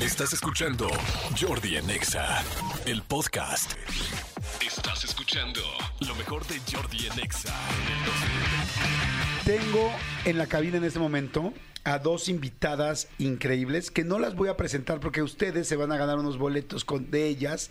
Estás escuchando Jordi en Exa, el podcast. Estás escuchando lo mejor de Jordi en Exa. Tengo en la cabina en este momento a dos invitadas increíbles que no las voy a presentar porque ustedes se van a ganar unos boletos con, de ellas,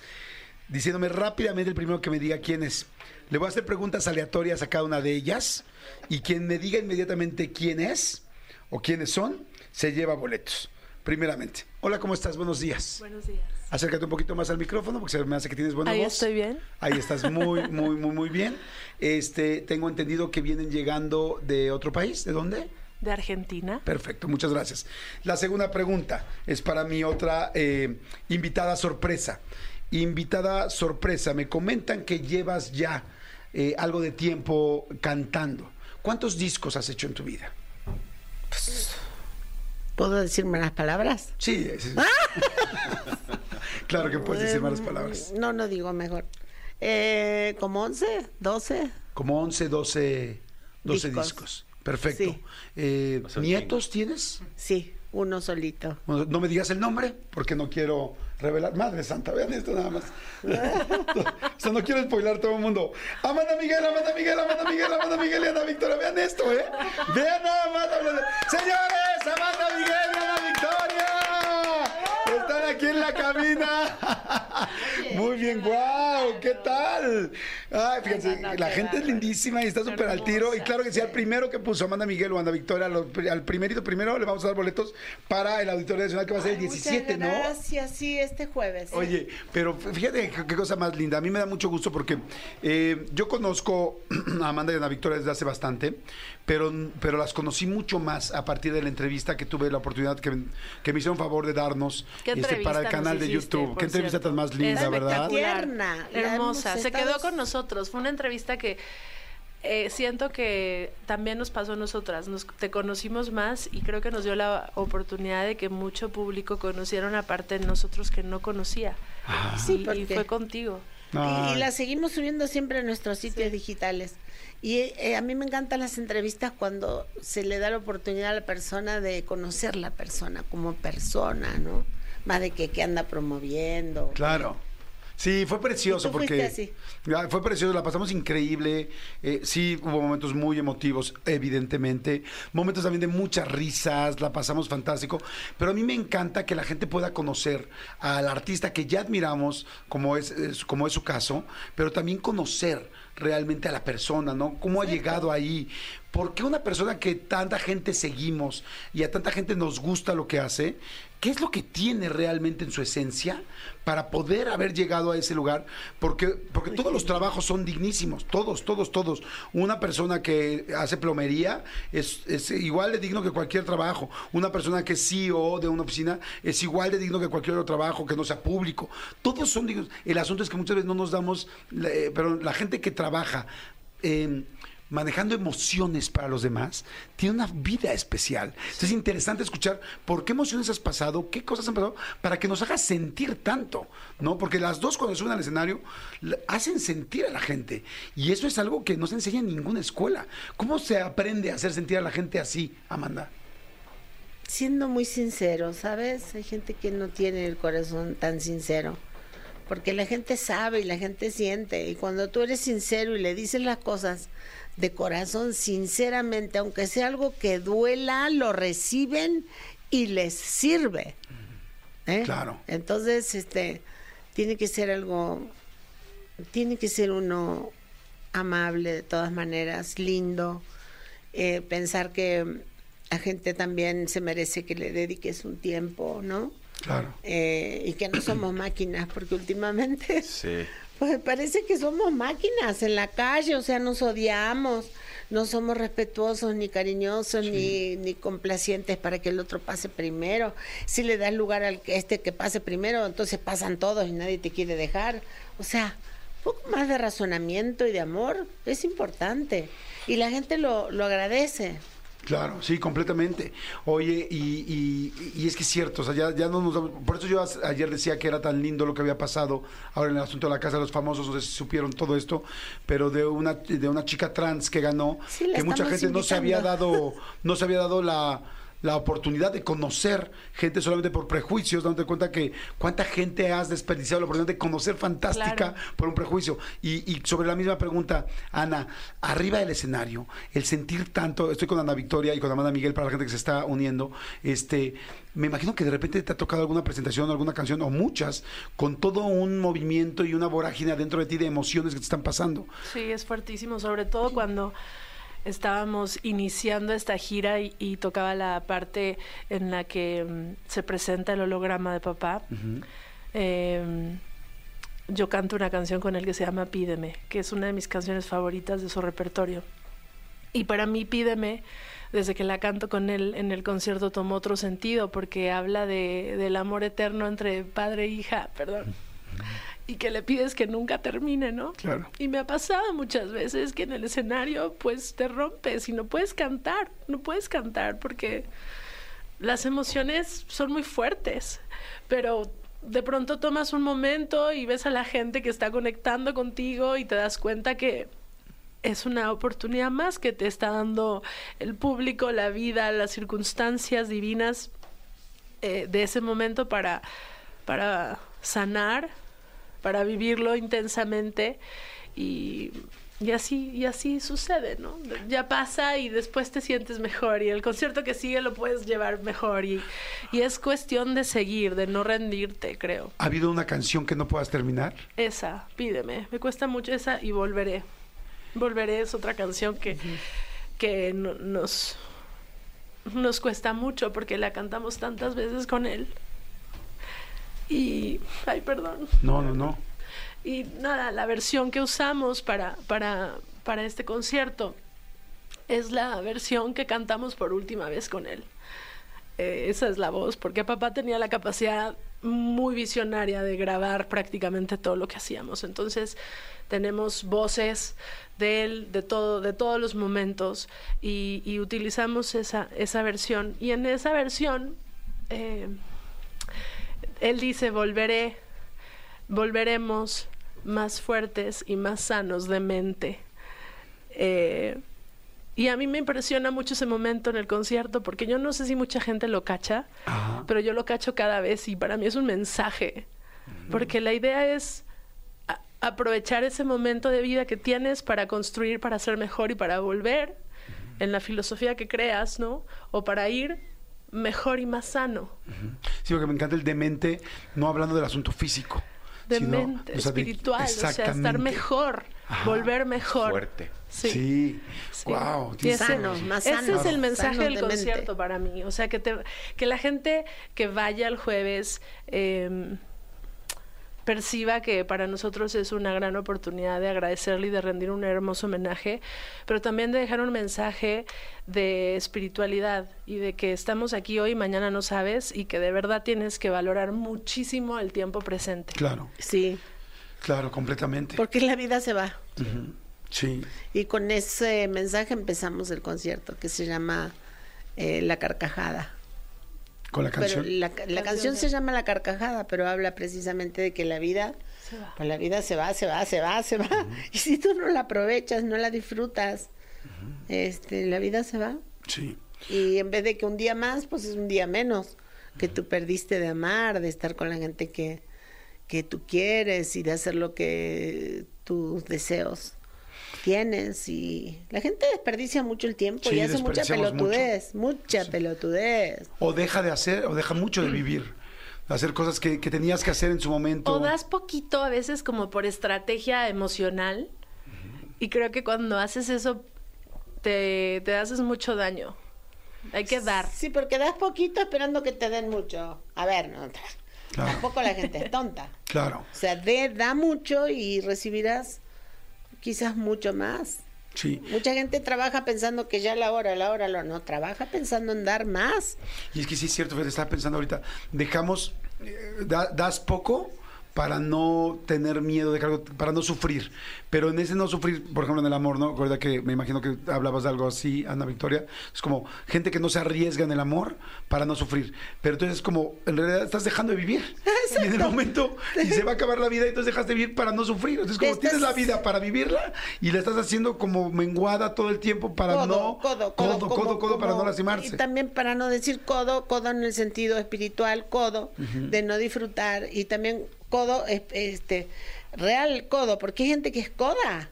diciéndome rápidamente el primero que me diga quién es. Le voy a hacer preguntas aleatorias a cada una de ellas y quien me diga inmediatamente quién es o quiénes son, se lleva boletos. Primeramente. Hola, ¿cómo estás? Buenos días. Buenos días. Acércate un poquito más al micrófono porque se me hace que tienes buena Ahí voz. estoy bien. Ahí estás muy, muy, muy, muy bien. Este, tengo entendido que vienen llegando de otro país. ¿De dónde? De Argentina. Perfecto, muchas gracias. La segunda pregunta es para mi otra eh, invitada sorpresa. Invitada sorpresa, me comentan que llevas ya eh, algo de tiempo cantando. ¿Cuántos discos has hecho en tu vida? ¿Puedo decirme las palabras? Sí, sí, sí. claro que puedes decir malas palabras. No, no digo mejor. Eh, ¿Como 11? ¿12? Como 11, 12, 12 discos. Discos. Perfecto. Sí. Eh, ¿Nietos tienes? Sí, uno solito. Bueno, no me digas el nombre porque no quiero revelar. Madre Santa, vean esto nada más. o sea, no quiero spoilar todo el mundo. Amanda Miguel, Amanda Miguel, Amanda Miguel, Amanda Miguel y Ana Victoria. Vean esto, ¿eh? Vean nada más. Señores, Amanda Miguel y Ana Victoria. Están aquí en la cabina. Muy bien, wow, ¿qué tal? Ay, fíjense, la gente es lindísima y está súper al tiro. Y claro que sí, al primero que puso Amanda Miguel o Ana Victoria, al primerito primero le vamos a dar boletos para el Auditorio Nacional que va a ser el 17, Muchas ¿no? Gracias, sí, este jueves. Oye, pero fíjate qué, qué cosa más linda. A mí me da mucho gusto porque eh, yo conozco a Amanda y a Ana Victoria desde hace bastante, pero, pero las conocí mucho más a partir de la entrevista que tuve la oportunidad que, que me hicieron favor de darnos ¿Qué este, para el canal de hiciste, YouTube. Qué entrevista cierto? tan más linda, Es ¿verdad? Tierna. Hermosa. Se quedó con nosotros. Fue una entrevista que eh, siento que también nos pasó a nosotras. Nos, te conocimos más y creo que nos dio la oportunidad de que mucho público conociera una parte de nosotros que no conocía. Sí, y, fue contigo. Y, y Ay. la seguimos subiendo siempre a nuestros sitios digitales. Y eh, a mí me encantan las entrevistas cuando se le da la oportunidad a la persona de conocer la persona como persona, ¿no? Más de que, que anda promoviendo. Claro. Sí, fue precioso ¿Y tú fuiste porque así? Fue precioso, la pasamos increíble. Eh, sí, hubo momentos muy emotivos, evidentemente. Momentos también de muchas risas, la pasamos fantástico. Pero a mí me encanta que la gente pueda conocer al artista que ya admiramos, como es, es- como es su caso, pero también conocer realmente a la persona, ¿no? ¿Cómo ha llegado ahí? ¿Por qué una persona que tanta gente seguimos y a tanta gente nos gusta lo que hace, qué es lo que tiene realmente en su esencia para poder haber llegado a ese lugar? Porque, porque todos los trabajos son dignísimos, todos, todos, todos. Una persona que hace plomería es, igual de digno que cualquier trabajo. Una persona que es CEO de una oficina es igual de digno que cualquier otro trabajo que no sea público. Todos son dignos. El asunto es que muchas veces no nos damos, eh, pero la gente que trabaja... eh, manejando emociones para los demás, tiene una vida especial. Es interesante escuchar por qué emociones has pasado, qué cosas han pasado, para que nos hagas sentir tanto, ¿no? Porque las dos cuando suben al escenario hacen sentir a la gente. Y eso es algo que no se enseña en ninguna escuela. ¿Cómo se aprende a hacer sentir a la gente así, Amanda? Siendo muy sincero, ¿sabes? Hay gente que no tiene el corazón tan sincero. Porque la gente sabe y la gente siente. Y cuando tú eres sincero y le dices las cosas de corazón, sinceramente, aunque sea algo que duela, lo reciben y les sirve. ¿Eh? Claro. Entonces, este, tiene que ser algo, tiene que ser uno amable de todas maneras, lindo, eh, pensar que la gente también se merece que le dediques un tiempo, ¿no? Claro. Eh, y que no somos máquinas, porque últimamente Sí. pues parece que somos máquinas en la calle, o sea, nos odiamos, no somos respetuosos ni cariñosos ni, ni complacientes para que el otro pase primero. Si le das lugar al que este que pase primero, entonces pasan todos y nadie te quiere dejar. O sea, un poco más de razonamiento y de amor es importante y la gente lo, lo agradece. Claro, sí, completamente. Oye, y, y- y es que es cierto, o sea, ya, ya no nos damos- Por eso yo ayer decía que era tan lindo lo que había pasado ahora en el asunto de la Casa de los Famosos, no sé si supieron todo esto, pero de una, de una chica trans que ganó, Sí, que mucha gente no se había dado, no se había dado la la oportunidad de conocer gente solamente por prejuicios, dándote cuenta que cuánta gente has desperdiciado la oportunidad de conocer fantástica Claro. por un prejuicio. Y, y sobre la misma pregunta, Ana, arriba del escenario, el sentir tanto, estoy con Ana Victoria y con Amanda Miguel para la gente que se está uniendo, este, me imagino que de repente te ha tocado alguna presentación, alguna canción o muchas, con todo un movimiento y una vorágine adentro de ti de emociones que te están pasando. Sí, es fuertísimo, sobre todo cuando estábamos iniciando esta gira y, y tocaba la parte en la que mm, se presenta el holograma de papá. Eh, yo canto una canción con él que se llama Pídeme, que es una de mis canciones favoritas de su repertorio. Y para mí Pídeme, desde que la canto con él en el concierto, tomó otro sentido, porque habla de, del amor eterno entre padre e hija, perdón. Y que le pides que nunca termine, ¿no? Claro. Y me ha pasado muchas veces que en el escenario pues te rompes y no puedes cantar, no puedes cantar porque las emociones son muy fuertes, pero de pronto tomas un momento y ves a la gente que está conectando contigo y te das cuenta que es una oportunidad más que te está dando el público, la vida, las circunstancias divinas eh, de ese momento para, para sanar, para vivirlo intensamente y, y así y así sucede, ¿no? Ya pasa y después te sientes mejor y el concierto que sigue lo puedes llevar mejor y, y es cuestión de seguir, de no rendirte, creo. ¿Ha habido una canción que no puedas terminar? Esa, pídeme, me cuesta mucho esa y volveré. Volveré es otra canción que, que no- nos, nos cuesta mucho porque la cantamos tantas veces con él. Y, ay, perdón. No, no, no. Y nada, la versión que usamos para, para, para este concierto es la versión que cantamos por última vez con él. Eh, esa es la voz, porque papá tenía la capacidad muy visionaria de grabar prácticamente todo lo que hacíamos. Entonces tenemos voces de él, de todo, de todos los momentos, y, y utilizamos esa, esa versión. Y en esa versión, eh, él dice, volveré, volveremos más fuertes y más sanos de mente. Eh, y a mí me impresiona mucho ese momento en el concierto, porque yo no sé si mucha gente lo cacha, Ajá. pero yo lo cacho cada vez y para mí es un mensaje, porque la idea es aprovechar ese momento de vida que tienes para construir, para ser mejor y para volver en la filosofía que creas, ¿no? O para ir mejor y más sano. Sí, porque me encanta el demente, no hablando del asunto físico. de sino, mente, o sea, de- espiritual, o sea, estar mejor, Ajá. volver mejor. Fuerte. Sí. Sí. Sí. Wow. Y ese, Sanos, más ese sanos, es el mensaje del concierto para mí. O sea, que, te- que la gente que vaya el jueves eh, perciba que para nosotros es una gran oportunidad de agradecerle y de rendir un hermoso homenaje, pero también de dejar un mensaje de espiritualidad y de que estamos aquí hoy, mañana no sabes, y que de verdad tienes que valorar muchísimo el tiempo presente. Claro, Sí, claro, completamente. porque la vida se va. Sí. Y con ese mensaje empezamos el concierto que se llama eh, La Carcajada. Con la Pero canción. la, la canción se llama La Carcajada, pero habla precisamente de que la vida, Se va. pues la vida se va, se va, se va, se va. Y si tú no la aprovechas, no la disfrutas, este, la vida se va. Sí. Y en vez de que un día más, pues es un día menos que tú perdiste de amar, de estar con la gente que, que tú quieres y de hacer lo que tus deseos tienes. Y la gente desperdicia mucho el tiempo Sí, y hace mucha pelotudez, mucha pelotudez. O deja de hacer, o deja mucho de vivir. De hacer cosas que, que tenías que hacer en su momento. O das poquito a veces como por estrategia emocional. Y creo que cuando haces eso te, te haces mucho daño. Hay que dar. Sí, porque das poquito esperando que te den mucho. A ver, no, Claro. tampoco la gente es tonta. Claro. O sea, de, da mucho y recibirás quizás mucho más. Sí. Mucha gente trabaja pensando que ya la hora, la hora, lo no, trabaja pensando en dar más. Y es que sí es cierto, Fede, estaba pensando ahorita, dejamos, eh, da- das poco para no tener miedo de algo, para no sufrir. Pero en ese no sufrir, por ejemplo, en el amor, ¿no? Recuerda que me imagino que hablabas de algo así, Ana Victoria. Es como gente que no se arriesga en el amor para no sufrir. Pero entonces es como, en realidad estás dejando de vivir. Y en el momento, y se va a acabar la vida, y entonces dejas de vivir para no sufrir. Entonces, como Estás- tienes la vida para vivirla y la estás haciendo como menguada todo el tiempo para codo, no. codo, codo, codo, como- codo, codo, para no lastimarse. Y también para no decir codo, codo en el sentido espiritual, codo, de no disfrutar. Y también codo, es- este, real codo, porque hay gente que es coda.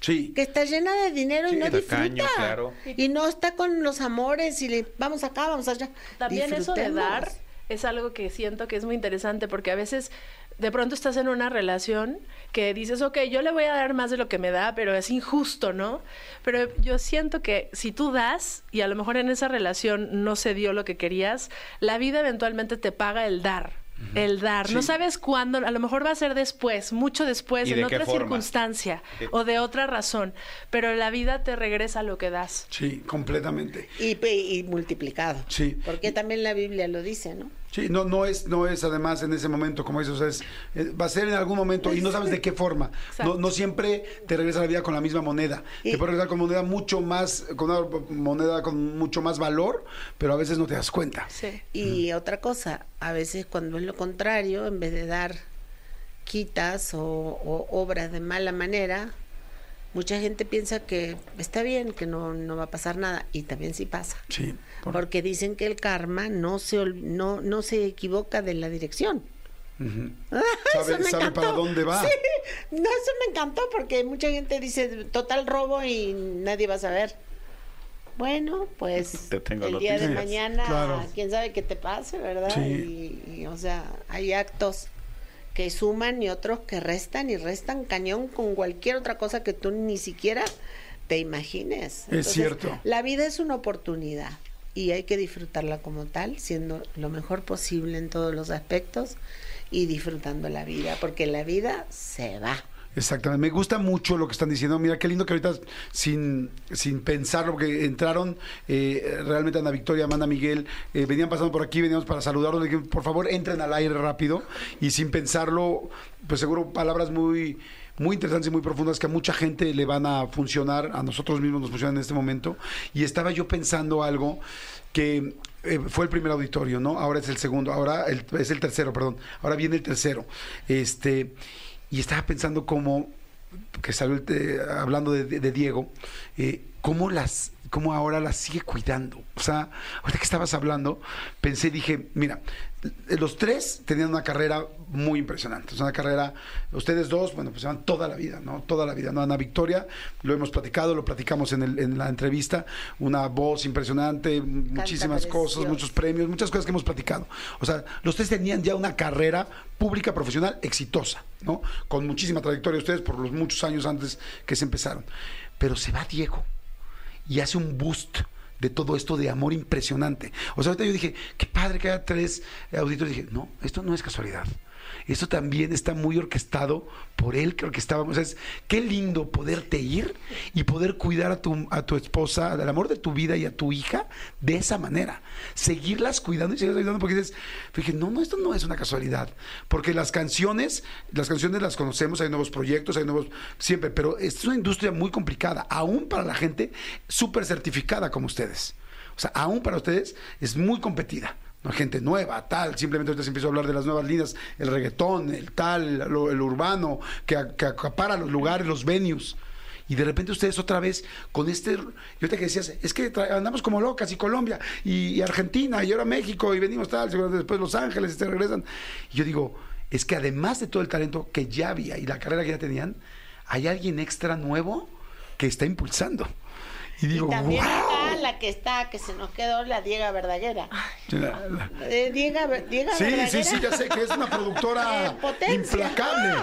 Sí. que está llena de dinero y no disfruta. claro. Y no está con los amores y le vamos acá, vamos allá. También eso de dar es algo que siento que es muy interesante porque a veces de pronto estás en una relación que dices, ok, yo le voy a dar más de lo que me da, pero es injusto, ¿no? Pero yo siento que si tú das y a lo mejor en esa relación no se dio lo que querías, la vida eventualmente te paga el dar. El dar, no sabes cuándo, a lo mejor va a ser después, mucho después, ¿Y en otra circunstancia o de otra razón, pero la vida te regresa lo que das. Sí, completamente. Y, pe- y multiplicado. Sí. Porque también la Biblia lo dice, ¿no? Sí, no, no es, no es además en ese momento, como dices, o sea, es, eh, va a ser en algún momento y no sabes de qué forma. No, no siempre te regresa la vida con la misma moneda. Y- Te puede regresar con moneda mucho más, con una moneda con mucho más valor, pero a veces no te das cuenta. Sí. Y otra cosa, a veces cuando es lo contrario, en vez de dar quitas o, o obras de mala manera, mucha gente piensa que está bien, que no, no va a pasar nada. Y también sí pasa. Sí. por- Porque dicen que el karma no se, no, no se equivoca de la dirección. Ah, Sabe- eso me sabe encantó. para dónde va. Sí, no, eso me encantó porque mucha gente dice total robo y nadie va a saber. Bueno, pues Te tengo el día de mañana, Claro. quién sabe qué te pase, ¿verdad? Sí. Y, y, o sea, hay actos que suman y otros que restan y restan cañón con cualquier otra cosa que tú ni siquiera te imagines. cierto. La vida es una oportunidad y hay que disfrutarla como tal, siendo lo mejor posible en todos los aspectos y disfrutando la vida, porque la vida se va. Exactamente, me gusta mucho lo que están diciendo. Mira, qué lindo que ahorita, sin, sin pensarlo, porque entraron eh, realmente Ana Victoria, Amanda Miguel, eh, venían pasando por aquí, veníamos para saludarlos, dije, por favor, entren al aire rápido y sin pensarlo, pues seguro palabras muy muy interesantes y muy profundas que a mucha gente le van a funcionar, a nosotros mismos nos funcionan en este momento. Y estaba yo pensando algo que eh, fue el primer auditorio, ¿no? Ahora es el segundo, ahora el- es el tercero, perdón. Ahora viene el tercero. Este, y estaba pensando cómo, que salió hablando de, de- de Diego, eh, cómo las cómo ahora las sigue cuidando. O sea, ahorita que estabas hablando, pensé, dije, mira, los tres tenían una carrera muy impresionante. Es una carrera, ustedes dos, bueno, pues llevan toda la vida, ¿no? Toda la vida, ¿no? Ana Victoria, lo hemos platicado, lo platicamos en, el- en la entrevista, una voz impresionante, muchísimas cosas, muchos premios, muchas cosas que hemos platicado. O sea, los tres tenían ya una carrera pública, profesional, exitosa, ¿no? Con muchísima trayectoria ustedes por los muchos años antes que se empezaron. Pero se va Diego y hace un boost de todo esto de amor impresionante. O sea, ahorita yo dije, qué padre que haya tres auditores. Dije, no, esto no es casualidad. Esto también está muy orquestado por él, que estábamos. O sea, es, qué lindo poderte ir y poder cuidar a tu, a tu esposa, del amor de tu vida y a tu hija de esa manera. Seguirlas cuidando y seguirlas ayudando porque dices, dije, no, no, esto no es una casualidad. Porque las canciones, las canciones las conocemos, hay nuevos proyectos, hay nuevos, siempre, pero es una industria muy complicada, aún para la gente súper certificada como ustedes. O sea, aún para ustedes es muy competida. ¿No? Gente nueva, tal. Simplemente ahorita se empiezo a hablar de las nuevas líneas, el reggaetón, el tal, lo- el urbano, que, que acapara los lugares, los venues. Y de repente ustedes otra vez con este... Yo ahorita que decías, es que andamos como locas y Colombia y, y Argentina y ahora México y venimos tal, después Los Ángeles y se regresan. Y yo digo, es que además de todo el talento que ya había y la carrera que ya tenían, hay alguien extra nuevo que está impulsando. Y digo, y también "Wow". La que está, que se nos quedó, la Diega Verdaguera. La- la- Eh, Diega, Diega Sí, Verdaguera. sí, sí, ya sé que es una productora Eh, implacable.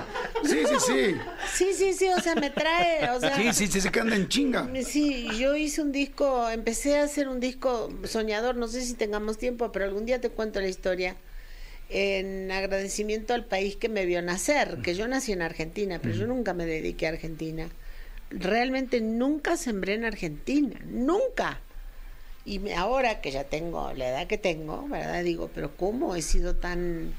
Sí, sí, sí. Sí, sí, sí, o sea, me trae, o sea... Sí, sí, sí, se que anda en chinga. Sí, yo hice un disco, empecé a hacer un disco soñador, no sé si tengamos tiempo, pero algún día te cuento la historia, en agradecimiento al país que me vio nacer, que yo nací en Argentina, pero yo nunca me dediqué a Argentina. Realmente nunca sembré en Argentina, nunca. Y ahora que ya tengo la edad que tengo, ¿verdad? Digo, pero ¿cómo he sido tan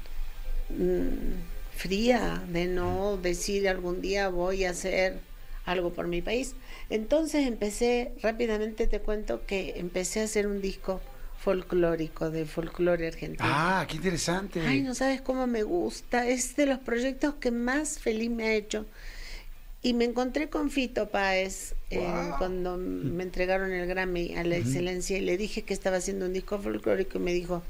mm, fría de no decir algún día voy a hacer algo por mi país? Entonces empecé, rápidamente te cuento que empecé a hacer un disco folclórico de folclore argentino. Ah, qué interesante. Ay, no sabes cómo me gusta. Es de los proyectos que más feliz me ha hecho. Y me encontré con Fito Páez eh, cuando me entregaron el Grammy a la excelencia y le dije que estaba haciendo un disco folclórico y me dijo,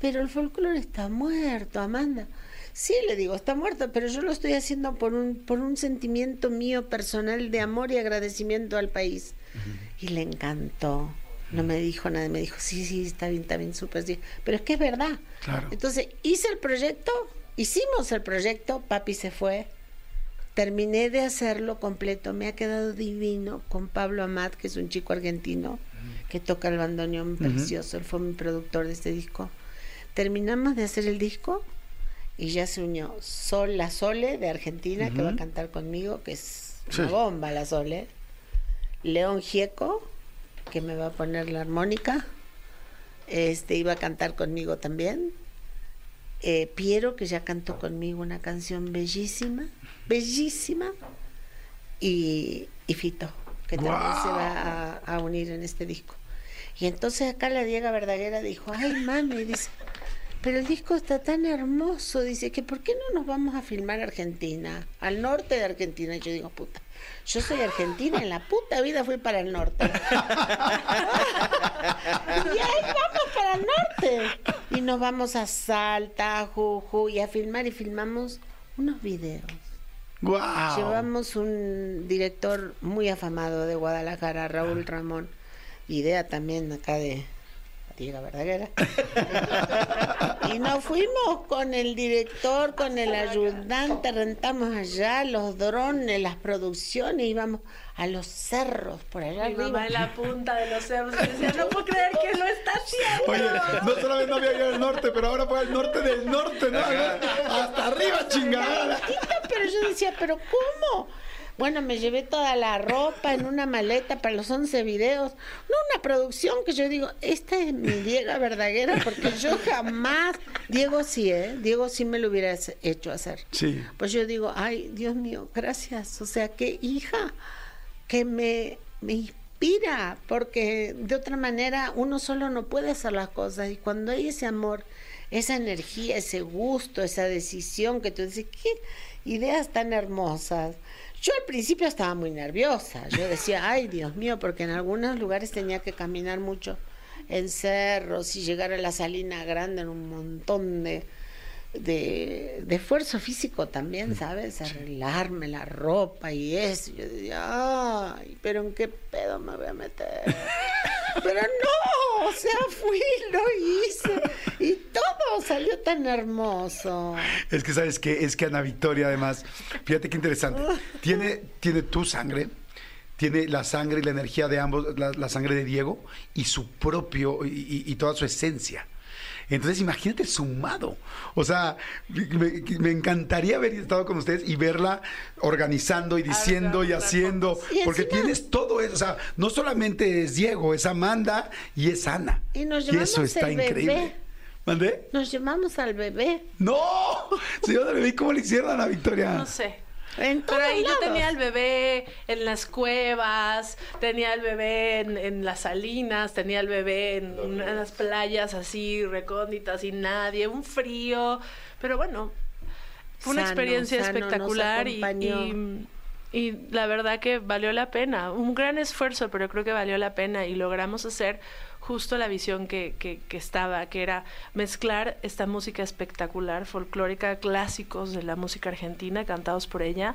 pero el folclore está muerto, Amanda. Sí, le digo, está muerto, pero yo lo estoy haciendo por un, por un sentimiento mío personal de amor y agradecimiento al país. Y le encantó. No me dijo nada, me dijo, sí, sí, está bien, está bien, súper, sí. Pero es que es verdad. Claro. Entonces, hice el proyecto, hicimos el proyecto, papi se fue, terminé de hacerlo completo, me ha quedado divino con Pablo Amat, que es un chico argentino que toca el bandoneón precioso, él fue mi productor de este disco. Terminamos de hacer el disco y ya se unió Sol, la Sole de Argentina, que va a cantar conmigo, que es una Sí. bomba la Sole. León Gieco, que me va a poner la armónica. Este iba a cantar conmigo también. Eh, Piero, que ya cantó conmigo una canción bellísima, bellísima. Y, y Fito, que también se va a, a unir en este disco. Y entonces acá la Diega Verdaguera dijo, ay mami, dice, pero el disco está tan hermoso, dice, que ¿por qué no nos vamos a filmar a Argentina? Al norte de Argentina. Y yo digo, puta, yo soy argentina, en la puta vida fui para el norte. y ahí vamos para el norte. Y nos vamos a Salta, a Jujuy, a filmar y filmamos unos videos. Wow. Llevamos un director muy afamado de Guadalajara, Raúl Ramón. Idea también acá de Y nos fuimos con el director, con el ayudante, rentamos allá los drones, las producciones, íbamos a los cerros por allá Mi arriba. mamá en la punta de los cerros y decía, no puedo creer que lo está haciendo. Oye, no solamente no había ido al norte, pero ahora fue al norte del norte, ¿no? Hasta arriba, chingada. pero yo decía, ¿pero cómo? Bueno, me llevé toda la ropa en una maleta para los 11 videos. No una producción que yo digo, esta es mi Diego Verdaguera, porque yo jamás, Diego sí, ¿eh? Diego sí me lo hubiera hecho hacer. Sí. Pues yo digo, ay, Dios mío, gracias. O sea, qué hija que me, me inspira, porque de otra manera uno solo no puede hacer las cosas. Y cuando hay ese amor, esa energía, ese gusto, esa decisión que tú dices, qué ideas tan hermosas. Yo al principio estaba muy nerviosa. Yo decía, ay, Dios mío, porque en algunos lugares tenía que caminar mucho en cerros y llegar a la Salina Grande en un montón de, de, de esfuerzo físico también, ¿sabes? Arreglarme la ropa y eso. Yo decía, ay, pero ¿en qué pedo me voy a meter? Pero no, o sea, fui, lo hice y todo salió tan hermoso. Es que, ¿sabes qué? Es que Ana Victoria, además, fíjate qué interesante. Tiene, tiene tu sangre, tiene la sangre y la energía de ambos, la, la sangre de Diego y su propio, y, y- y toda su esencia. Entonces, imagínate sumado. O sea, me, me encantaría haber estado con ustedes y verla organizando y diciendo y claro, haciendo. Y Porque encima- tienes todo eso. O sea, no solamente es Diego, es Amanda y es Ana. Y nos eso llevamos está el bebé. increíble. ¿Mandé? Nos llevamos al bebé. ¡No! Señor del bebé, ¿cómo le hicieron a Ana Victoria? No sé. En Pero ahí yo tenía al bebé en las cuevas, tenía al bebé en, en las salinas, tenía al bebé en unas playas así recónditas sin nadie, un frío. Pero bueno, fue una Sano, experiencia sano, nos espectacular y, y- y la verdad que valió la pena. Un gran esfuerzo, pero creo que valió la pena y logramos hacer justo la visión que, que, que estaba, que era mezclar esta música espectacular, folclórica, clásicos de la música argentina, cantados por ella,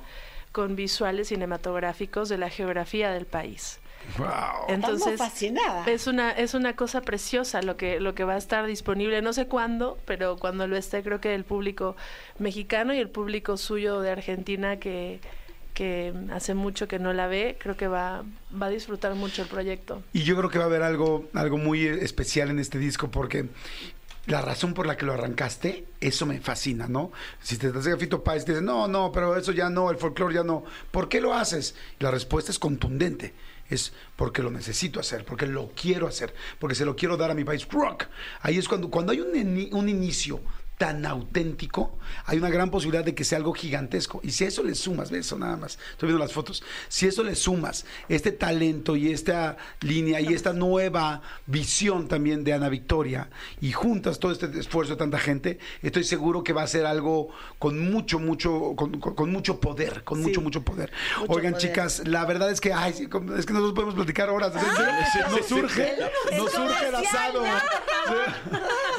con visuales cinematográficos de la geografía del país. ¡Wow! Entonces, es una, es una cosa preciosa lo que, lo que va a estar disponible. No sé cuándo, pero cuando lo esté, creo que el público mexicano y el público suyo de Argentina que, que hace mucho que no la ve, creo que va, va a disfrutar mucho el proyecto. Y yo creo que va a haber algo, algo muy especial en este disco porque la razón por la que lo arrancaste, eso me fascina, ¿no? Si te das a Fito Páez, te dicen, no, no, pero eso ya no, el folclore ya no. ¿Por qué lo haces? La respuesta es contundente. Es porque lo necesito hacer, porque lo quiero hacer, porque se lo quiero dar a mi país. Rock. Ahí es cuando, cuando hay un, un inicio tan auténtico, hay una gran posibilidad de que sea algo gigantesco. Y si a eso le sumas, ve eso nada más, estoy viendo las fotos, si a eso le sumas este talento y esta línea y esta nueva visión también de Ana Victoria y juntas todo este esfuerzo de tanta gente, estoy seguro que va a ser algo con mucho, mucho, con, con- con mucho poder, con mucho, mucho poder. Mucho Oigan, poder. chicas, la verdad es que, ay, es que nosotros podemos platicar horas. nos surge, nos surge el asado.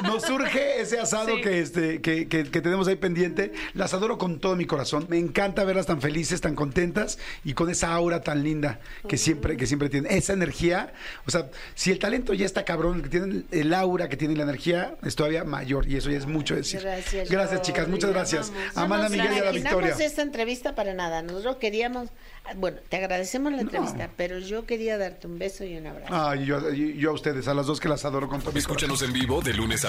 Nos surge ese asado Sí. que, este, que, que- que tenemos ahí pendiente. Las adoro con todo mi corazón. Me encanta verlas tan felices, tan contentas y con esa aura tan linda que siempre, que siempre tienen. Esa energía, o sea, si el talento ya está cabrón, que tienen el aura que tienen la energía, es todavía mayor y eso ya es mucho decir. Gracias, Gracias, chicas. Muchas gracias. Amamos. Amanda No Miguel y a la Victoria. esta entrevista para nada. Nosotros queríamos, bueno, te agradecemos la entrevista, pero yo quería darte un beso y un abrazo. Ay, yo, yo a ustedes, a las dos que las adoro con todo mi corazón. Escúchanos en vivo de lunes a